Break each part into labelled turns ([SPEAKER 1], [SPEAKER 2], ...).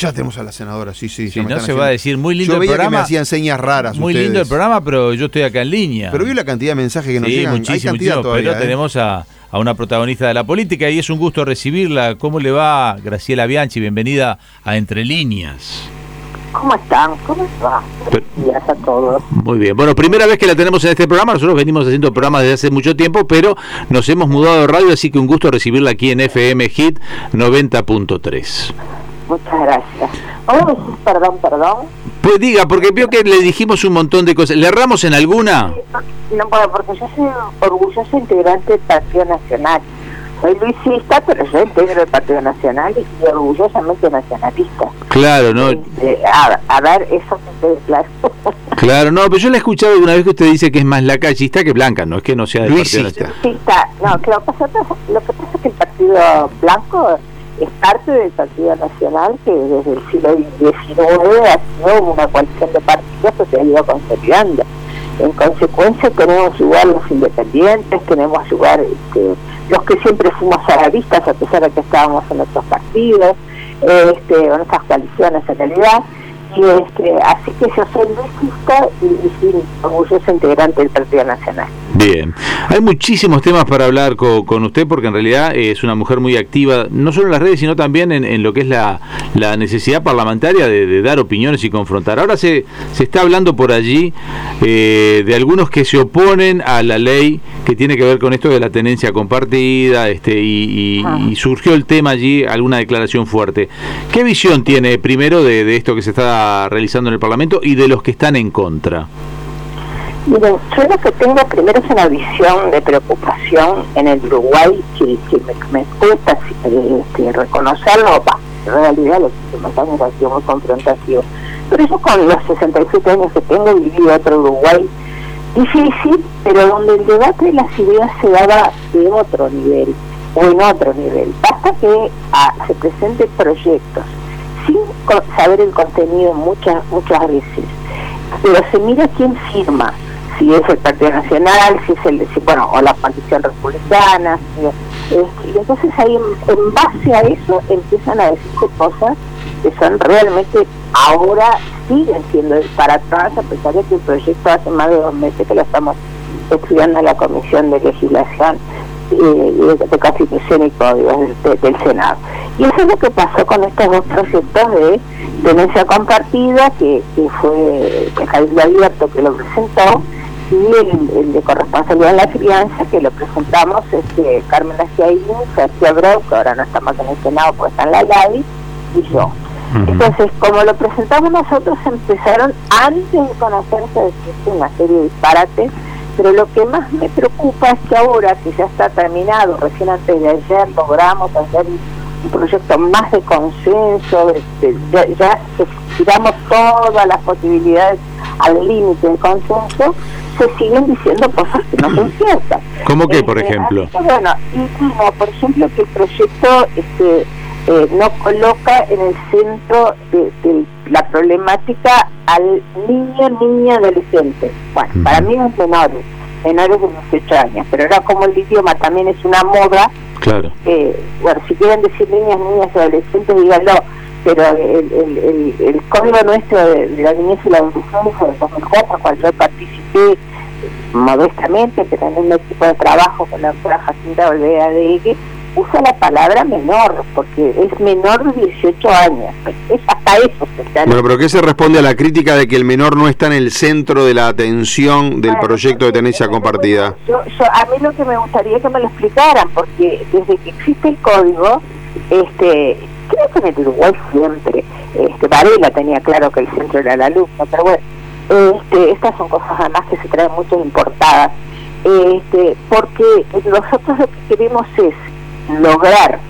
[SPEAKER 1] Ya tenemos a la senadora, sí, sí.
[SPEAKER 2] Sí, no se va a decir muy lindo
[SPEAKER 1] Yo
[SPEAKER 2] el
[SPEAKER 1] veía que me
[SPEAKER 2] programa.
[SPEAKER 1] hacían señas raras
[SPEAKER 2] Muy
[SPEAKER 1] ustedes.
[SPEAKER 2] lindo el programa, pero yo estoy acá en línea.
[SPEAKER 1] Pero vio la cantidad de mensajes que nos
[SPEAKER 2] sí,
[SPEAKER 1] llegan. Hay
[SPEAKER 2] muchísimo,
[SPEAKER 1] cantidad
[SPEAKER 2] muchísimo,
[SPEAKER 1] todavía,
[SPEAKER 2] pero
[SPEAKER 1] ¿eh?
[SPEAKER 2] tenemos a, a una protagonista de la política y es un gusto recibirla. ¿Cómo le va, Graciela Bianchi? Bienvenida a Entre Líneas.
[SPEAKER 3] ¿Cómo están? ¿Cómo va?
[SPEAKER 2] Pero-
[SPEAKER 3] Buenos días a todos.
[SPEAKER 2] Muy bien. Bueno, primera vez que la tenemos en este programa. Nosotros venimos haciendo programas desde hace mucho tiempo, pero nos hemos mudado de radio, así que un gusto recibirla aquí en FM Hit 90.3.
[SPEAKER 3] Muchas gracias. ¿Puedo decir perdón, perdón?
[SPEAKER 2] Pues diga, porque vio que le dijimos un montón de cosas. ¿Le erramos en alguna?
[SPEAKER 3] No puedo, porque yo soy orgullosa integrante del Partido Nacional. Soy luisista, pero yo integro el Partido Nacional y orgullosamente nacionalista.
[SPEAKER 2] Claro, no.
[SPEAKER 3] Este, a, a ver, eso que claro.
[SPEAKER 2] Claro, no, pero yo le he escuchado alguna vez que usted dice que es más lacayista que blanca, no es que no sea del Partido
[SPEAKER 1] Luisista.
[SPEAKER 2] Nacional.
[SPEAKER 3] Luisista, no, que lo, pasa, lo que pasa es que el Partido Blanco es parte del Partido Nacional que desde el siglo XIX ha sido una coalición de partidos que se ha ido consolidando. En consecuencia tenemos lugar los independientes, tenemos lugar este, los que siempre fuimos aravistas a pesar de que estábamos en otros partidos, este, en otras coaliciones en realidad. Y este, así que yo soy luisista y, y sí, orgullosa integrante del Partido Nacional.
[SPEAKER 2] Bien, hay muchísimos temas para hablar co- con, usted porque en realidad eh, es una mujer muy activa, no solo en las redes, sino también en, en lo que es la, la necesidad parlamentaria de, de dar opiniones y confrontar. Ahora se, se está hablando por allí eh, de algunos que se oponen a la ley que tiene que ver con esto de la tenencia compartida este, y, y-
[SPEAKER 3] Ah.
[SPEAKER 2] y surgió el tema allí, alguna declaración fuerte. ¿Qué visión tiene primero de, de esto que se está realizando en el Parlamento y de los que están en contra?
[SPEAKER 3] Miren, yo lo que tengo primero es una visión de preocupación en el Uruguay que, me, me cuesta este, reconocerlo. Va, en realidad los últimos años ha sido muy confrontativo. Pero yo con los 67 años que tengo viví otro Uruguay difícil, pero donde el debate de las ideas se daba de otro nivel o en otro nivel. Basta que ah, se presenten proyectos sin saber el contenido muchas muchas veces, pero se mira quién firma, si es el Partido Nacional, si es el, si, bueno, o la coalición republicana, eh, y entonces ahí en, base a eso empiezan a decirse cosas que son realmente ahora siguen siendo disparatadas a pesar de que el proyecto hace más de dos meses que lo estamos estudiando en la Comisión de Legislación eh, de, Constitución y Códigos del, de- del Senado. Y eso es lo que pasó con estos dos proyectos de tenencia compartida, que, que fue Cabildo Abierto que lo presentó, y el, el de corresponsabilidad en la crianza, que lo presentamos este, Carmen Aciaín, García Brau, que ahora no estamos en el Senado, pues está en la LADI, y yo. Entonces, como lo presentamos nosotros, empezaron antes de conocerse decirse una serie de disparates, pero lo que más me preocupa es que ahora que ya está terminado, recién antes de ayer logramos hacer un, proyecto más de consenso, este, ya, ya tiramos todas las posibilidades al límite del consenso, se siguen diciendo cosas que no son ciertas.
[SPEAKER 2] ¿Cómo por
[SPEAKER 3] Este,
[SPEAKER 2] ejemplo?
[SPEAKER 3] así que, bueno, y como por ejemplo que el proyecto este, eh, no coloca en el centro de, de la problemática al niño, niña, adolescente. Bueno, para mí es menores, menores de 18 años, pero ahora como el idioma también es una moda,
[SPEAKER 2] Claro.
[SPEAKER 3] eh, bueno, si quieren decir niñas, niñas adolescentes, díganlo, pero el, el, el, el código nuestro de, de la niñez y la adolescencia fue de 2004, cuando yo participé modestamente, pero en un equipo de trabajo con la doctora Jacinta Olvera de usa la palabra menor, porque es menor de 18 años. Es hasta eso que está
[SPEAKER 1] Bueno, pero ¿qué se responde a la crítica de que el menor no está en el centro de la atención del
[SPEAKER 3] Bueno,
[SPEAKER 1] proyecto de tenencia compartida?
[SPEAKER 3] Yo, yo- a mí lo que me gustaría que me lo explicaran, porque desde que existe el código, este, creo que en el Uruguay siempre, este, Varela tenía claro que el centro era el alumno, pero bueno, este, estas son cosas además que se traen mucho importadas, este, porque nosotros lo que queremos es lograr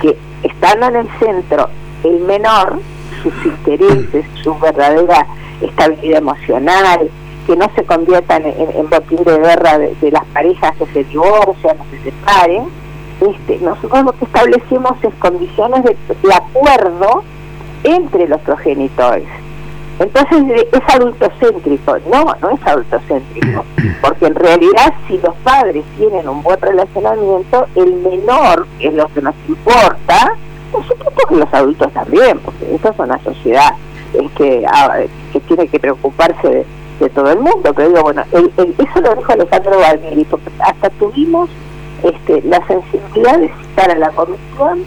[SPEAKER 3] que estando en el centro el menor, sus intereses, su verdadera estabilidad emocional, que no se conviertan en, en botín de guerra de, de las parejas que se divorcian o se separen, este, nosotros lo que establecemos es condiciones de, de acuerdo entre los progenitores. Entonces es adultocéntrico, no, no es adultocéntrico, porque en realidad si los padres tienen un buen relacionamiento, el menor, que es lo que nos importa, por supuesto que los adultos también, porque esta es una sociedad que, ah, que tiene que preocuparse de, todo el mundo, pero digo, bueno, eso lo dijo Alejandro Valmiri, porque hasta tuvimos este, la sensibilidad de citar a la comisión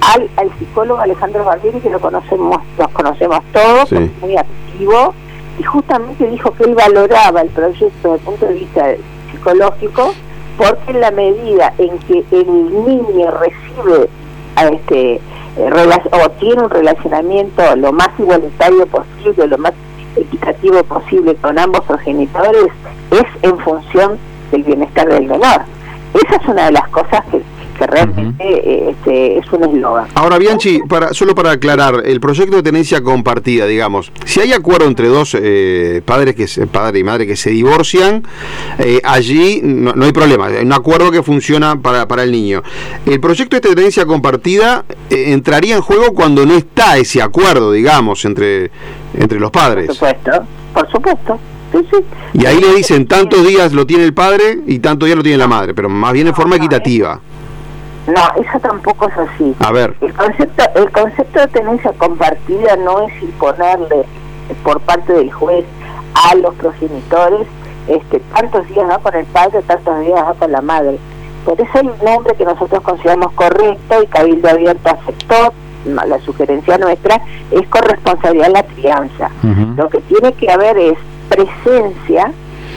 [SPEAKER 3] al, al psicólogo Alejandro Barbieri, que lo conocemos, los conocemos todos, muy activo, y justamente dijo que él valoraba el proyecto desde el punto de vista psicológico, porque en la medida en que el niño recibe a este eh, o tiene un relacionamiento lo más igualitario posible, lo más equitativo posible con ambos progenitores, es en función del bienestar del menor. Esa es una de las cosas que realmente eh, este, es un eslogan.
[SPEAKER 1] Ahora, Bianchi, para, solo para aclarar, el proyecto de tenencia compartida, digamos, si hay acuerdo entre dos eh, padres, que padre y madre que se divorcian, eh, allí no, hay problema, hay un acuerdo que funciona para, para el niño. El proyecto de tenencia compartida entraría en juego cuando no está ese acuerdo, digamos, entre, entre los padres.
[SPEAKER 3] Por supuesto, por supuesto.
[SPEAKER 1] Y ahí le dicen tantos días lo tiene el padre y tantos días lo tiene la madre, pero más bien en forma equitativa.
[SPEAKER 3] No, eso tampoco es así.
[SPEAKER 1] A ver.
[SPEAKER 3] El concepto, el concepto de tenencia compartida no es imponerle por parte del juez a los progenitores este, tantos días va con el padre, tantos días va con la madre. Por eso un nombre que nosotros consideramos correcto y Cabildo Abierto aceptó, la sugerencia nuestra es corresponsabilidad en la crianza. Lo que tiene que haber es presencia,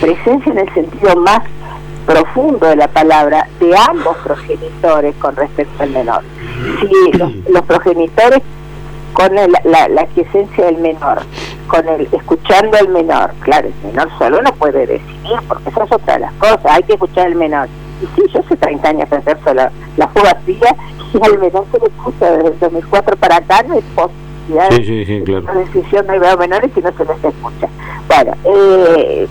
[SPEAKER 3] presencia en el sentido más profundo de la palabra de ambos progenitores con respecto al menor. Si los, progenitores con la, la, quiesencia del menor, con el escuchando al menor, claro, el menor solo no puede decidir, porque eso es otra de las cosas, hay que escuchar al menor. Y sí, yo hace 30 años ejerzo la, la fría y al menor se le escucha desde el 2004 para acá, no es posibilidad
[SPEAKER 2] sí, sí, claro.
[SPEAKER 3] de decisión de menores si no se les escucha. Bueno, eh,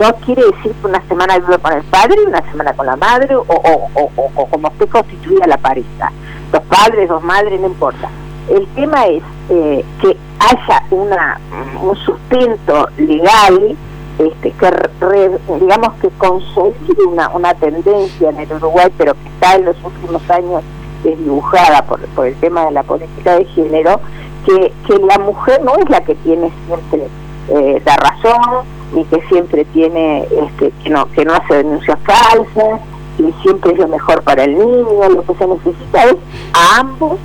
[SPEAKER 3] no quiere decir que una semana vive con el padre y una semana con la madre o, o, como esté constituida la pareja. Dos padres, dos madres, no importa. El tema es eh, que haya una, un sustento legal este, que digamos que consolide una, una tendencia en el Uruguay, pero que está en los últimos años desdibujada por, por el tema de la política de género, que, que la mujer no es la que tiene siempre eh, da razón y que siempre tiene este, que no que no hace denuncias falsas y siempre es lo mejor para el niño lo que se necesita es a ambos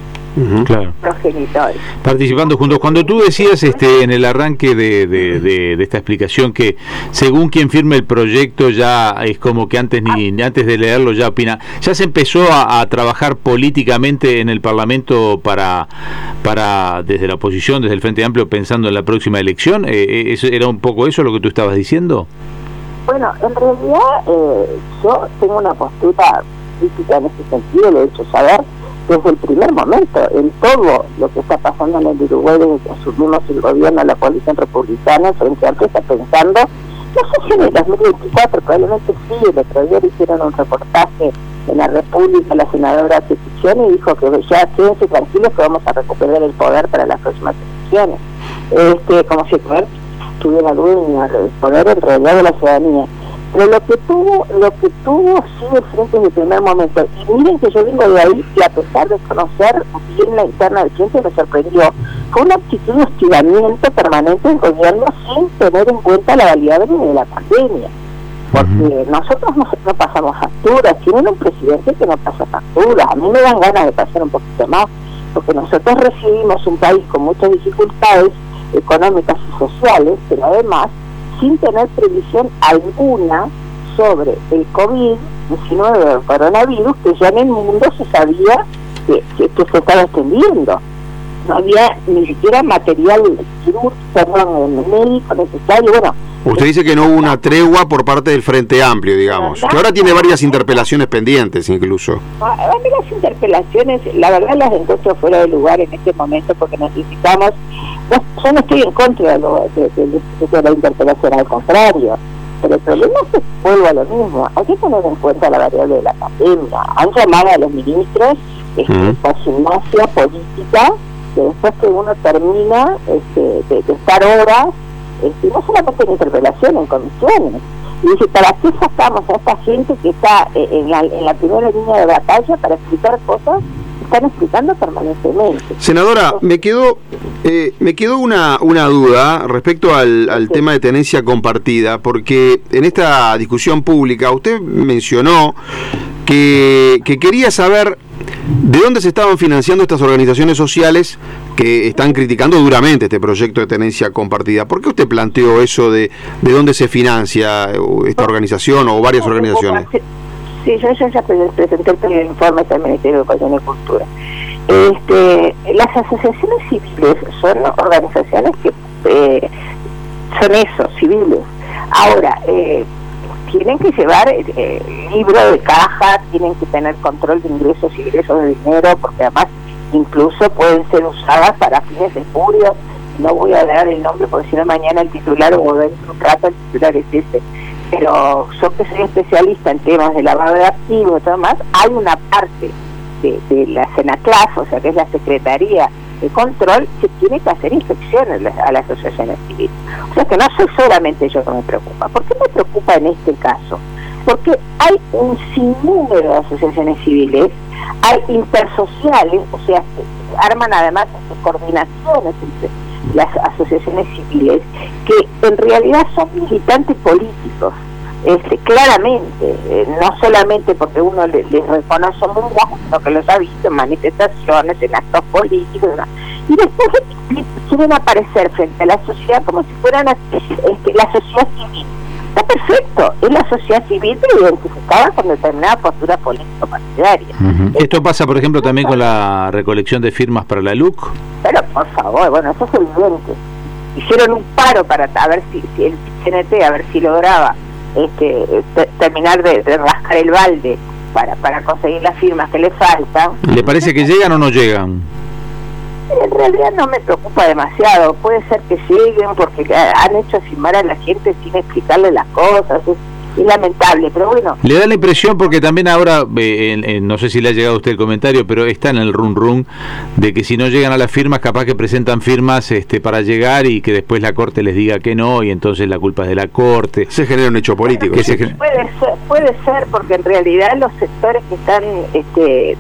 [SPEAKER 3] progenitores
[SPEAKER 2] participando juntos. Cuando tú decías este en el arranque de, de, esta explicación que según quien firme el proyecto ya es como que antes ni antes de leerlo ya opina ya se empezó a, trabajar políticamente en el parlamento para para desde la oposición desde el frente amplio pensando en la próxima elección eh, eh era un poco eso lo que tú estabas diciendo
[SPEAKER 3] bueno en realidad eh, yo tengo una postura crítica en ese sentido lo he hecho saber desde el primer momento en todo lo que está pasando en el Uruguay desde que asumimos el gobierno de la coalición republicana, frente a está pensando, no sé si en el 2024, probablemente sí, el otro día hicieron un reportaje en la República, la senadora Petición, y dijo que ya quédense tranquilos que vamos a recuperar el poder para las próximas elecciones. Este, como si el poder tuviera el poder en realidad de la ciudadanía. Pero lo que tuvo, lo que tuvo sí de frente en el primer momento, y miren que yo vengo de ahí y a pesar de conocer bien la interna del ciencia me sorprendió, fue una actitud de hostigamiento permanente del gobierno sin tener en cuenta la variable de la pandemia. Porque nosotros no, pasamos facturas, tienen un presidente que no pasa facturas, a mí me dan ganas de pasar un poquito más, porque nosotros recibimos un país con muchas dificultades económicas y sociales, pero además sin tener previsión alguna sobre el COVID-19 el coronavirus, que ya en el mundo se sabía que, esto se estaba extendiendo. No había ni siquiera material perdón, médico necesario. Bueno,
[SPEAKER 1] Usted dice que no hubo una tregua por parte del Frente Amplio, digamos, que ahora tiene varias interpelaciones pendientes incluso.
[SPEAKER 3] A mí las interpelaciones, la verdad las encuentro fuera de lugar en este momento porque necesitamos yo no estoy en contra de, la interpelación, al contrario. Pero el problema es que vuelvo a lo mismo. Hay que tener en cuenta la variable de la pandemia. Han llamado a los ministros este, por gimnasia política, que después que uno termina este, de, estar horas, este, no solamente en interpelación, en comisiones. Y dice, ¿para qué sacamos a esta gente que está eh, en la, en la primera línea de batalla para explicar cosas están explicando permanentemente.
[SPEAKER 1] Senadora, me quedó eh, me quedó una, una duda respecto al, al tema de tenencia compartida, porque en esta discusión pública usted mencionó que, que quería saber de dónde se estaban financiando estas organizaciones sociales que están criticando duramente este proyecto de tenencia compartida. ¿Por qué usted planteó eso de, de dónde se financia esta organización o varias organizaciones?
[SPEAKER 3] Sí, yo, ya presenté el informe del Ministerio de Educación y Cultura. Este, las asociaciones civiles son organizaciones que eh, son eso, civiles. Ahora, eh, tienen que llevar eh, libro de caja, tienen que tener control de ingresos y egresos de dinero, porque además incluso pueden ser usadas para fines de espurio. No voy a dar el nombre porque si no mañana el titular o dentro un rato el titular es ese. Pero yo que soy especialista en temas de lavado de activos y todo más, hay una parte de, de la SENACLAF, o sea que es la Secretaría de control que tiene que hacer inspecciones a las asociaciones civiles. O sea que no soy solamente yo que me preocupa. ¿Por qué me preocupa en este caso? Porque hay un sinnúmero de asociaciones civiles, hay intersociales, o sea, arman además coordinaciones entre las asociaciones civiles, que en realidad son militantes políticos. Este, claramente, eh, no solamente porque uno les, reconoce un sino que los ha visto en manifestaciones, en actos políticos, y después quieren aparecer frente a la sociedad como si fueran este, la sociedad civil. Está perfecto, es la sociedad civil pero identificada con determinada postura político-partidaria.
[SPEAKER 2] Esto pasa, por ejemplo, también con la recolección de firmas para la LUC.
[SPEAKER 3] Pero, por favor, bueno, eso es evidente. Hicieron un paro para a ver si, si el CNT, a ver si lograba este, terminar de, rascar el balde para, para conseguir las firmas que le faltan.
[SPEAKER 2] ¿Le parece que llegan o no llegan?
[SPEAKER 3] En realidad no me preocupa demasiado. Puede ser que lleguen porque han hecho firmar a la gente sin explicarle las cosas es lamentable, pero bueno.
[SPEAKER 2] Le da la impresión, porque también ahora, eh, no sé si le ha llegado a usted el comentario, pero está en el run run de que si no llegan a las firmas, capaz que presentan firmas este, para llegar y que después la Corte les diga que no y entonces la culpa es de la Corte.
[SPEAKER 1] Se genera un hecho político.
[SPEAKER 3] Puede, ser, puede ser, porque en realidad los sectores que están este,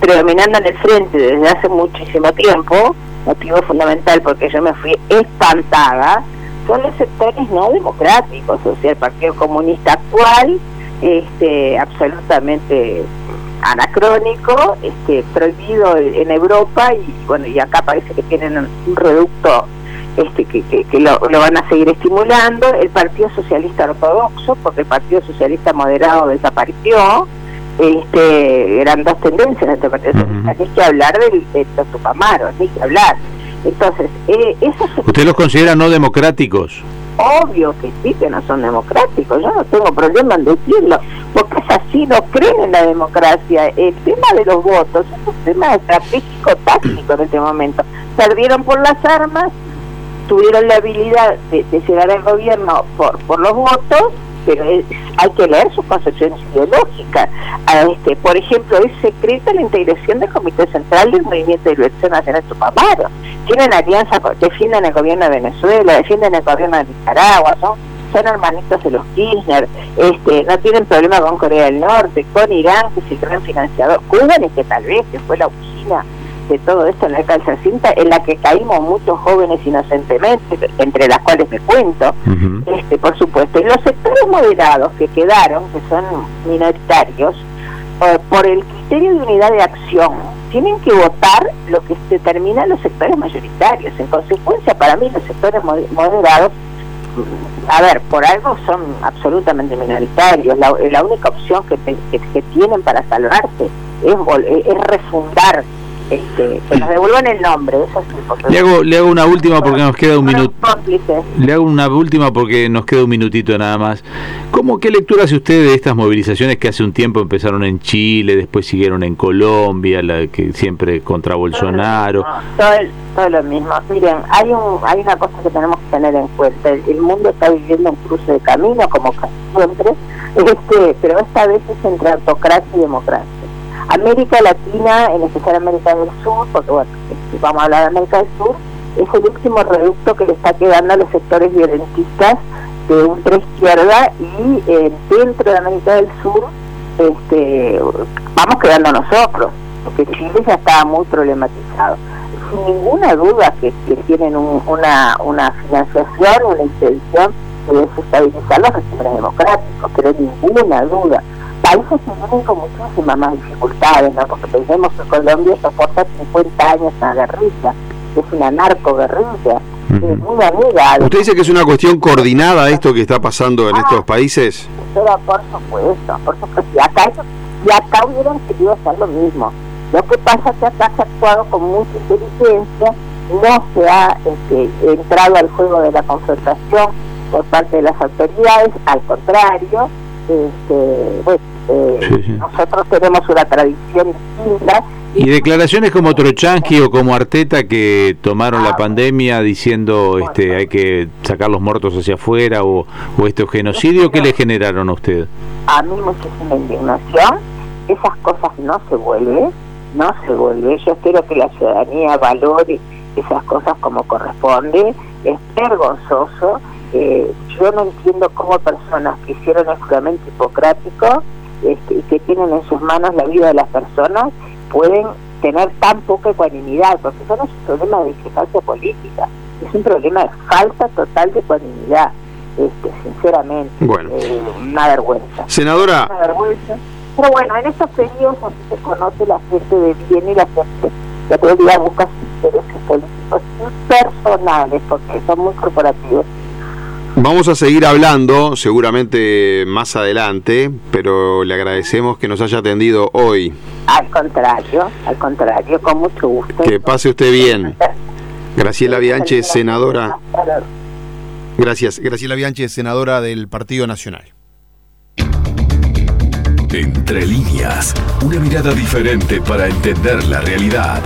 [SPEAKER 3] predominando en el frente desde hace muchísimo tiempo, motivo fundamental porque yo me fui espantada, son los sectores no democráticos, o sea, el Partido Comunista actual, este, absolutamente anacrónico, este, prohibido en Europa y bueno, y acá parece que tienen un reducto este, que, que, lo, van a seguir estimulando, el Partido Socialista Ortodoxo, porque el Partido Socialista Moderado desapareció, este, eran dos tendencias de este Partido hay que hablar del, de los Tupamaros, hay que hablar entonces, eh,
[SPEAKER 2] ¿Usted los considera no democráticos?
[SPEAKER 3] Obvio que sí, que no son democráticos. Yo no tengo problema en decirlo, porque es así, no creen en la democracia. El tema de los votos es un tema estratégico, táctico en este momento. Perdieron por las armas, tuvieron la habilidad de, de llegar al gobierno por, por los votos pero hay que leer sus concepciones ideológicas. Este, por ejemplo, es secreta la integración del Comité Central del Movimiento de Liberación Nacional Tupamaro. Tienen alianza, defienden el gobierno de Venezuela, defienden el gobierno de Nicaragua, son, hermanitos de los Kirchner, este, no tienen problema con Corea del Norte, con Irán, que es el gran financiador, Cuba, que tal vez, que fue la oficina de todo esto en la calza cinta, en la que caímos muchos jóvenes inocentemente, entre las cuales me cuento, este, por supuesto. Y los sectores moderados que quedaron, que son minoritarios, eh, por el criterio de unidad de acción, tienen que votar lo que determinan los sectores mayoritarios. En consecuencia, para mí los sectores moderados a ver, por algo son absolutamente minoritarios. La, única opción que, que, tienen para salvarse es, es refundar este, que nos devuelvan el nombre, eso sí.
[SPEAKER 2] Le hago, le hago una última porque nos queda un minuto. Le hago una última porque nos queda un minutito nada más. ¿Cómo, ¿Qué lectura hace usted de estas movilizaciones que hace un tiempo empezaron en Chile, después siguieron en Colombia, la que siempre contra Bolsonaro?
[SPEAKER 3] Todo, lo mismo. Miren, hay, un, hay una cosa que tenemos que tener en cuenta. El, mundo está viviendo un cruce de camino, como casi siempre, este, pero esta vez es entre autocracia y democracia. América Latina, en especial América del Sur, porque bueno, vamos a hablar de América del Sur, es el último reducto que le está quedando a los sectores violentistas de ultraizquierda y eh, dentro de América del Sur este, vamos quedando nosotros. porque Chile ya estaba muy problematizado. Sin ninguna duda que, tienen una, una financiación, una intención de desestabilizar los regímenes democráticos, pero ninguna duda. Países que vienen con muchísimas más dificultades, ¿no? porque pensemos que Colombia soporta 50 años una guerrilla, es una narco-guerrilla, es muy amiga.
[SPEAKER 1] ¿Usted dice que es una cuestión coordinada esto que está pasando en estos países?
[SPEAKER 3] Pero por supuesto, por supuesto, y acá, y acá hubieran querido hacer lo mismo. Lo que pasa es que acá se ha actuado con mucha inteligencia, no se ha este, entrado al juego de la confrontación por parte de las autoridades, al contrario, este, bueno, eh, nosotros tenemos una tradición distinta.
[SPEAKER 2] Y declaraciones como Trochansky o como Arteta que tomaron la ah. pandemia diciendo este hay que sacar los muertos hacia afuera o, o este genocidio, ¿qué le generaron a usted?
[SPEAKER 3] A mí muchísima indignación, esas cosas no se vuelven, no se vuelve. Yo espero que la ciudadanía valore esas cosas como corresponde, es vergonzoso eh, yo no entiendo cómo personas que hicieron el juramento hipocrático este, que tienen en sus manos la vida de las personas pueden tener tan poca ecuanimidad, porque eso no es un problema de discrepancia política, es un problema de falta total de ecuanimidad, este, sinceramente,
[SPEAKER 1] bueno.
[SPEAKER 3] Eh, una vergüenza.
[SPEAKER 1] Senadora.
[SPEAKER 3] Una vergüenza. Pero bueno, en estos periodos así se conoce la gente de bien y la gente que todavía busca sus intereses políticos personales, porque son muy corporativos
[SPEAKER 1] Vamos a seguir hablando seguramente más adelante, pero le agradecemos que nos haya atendido hoy.
[SPEAKER 3] Al contrario, al contrario, con mucho gusto.
[SPEAKER 1] Que pase usted bien. Graciela Bianche, senadora. Gracias. Graciela Bianche, senadora del Partido Nacional.
[SPEAKER 4] Entre líneas, una mirada diferente para entender la realidad.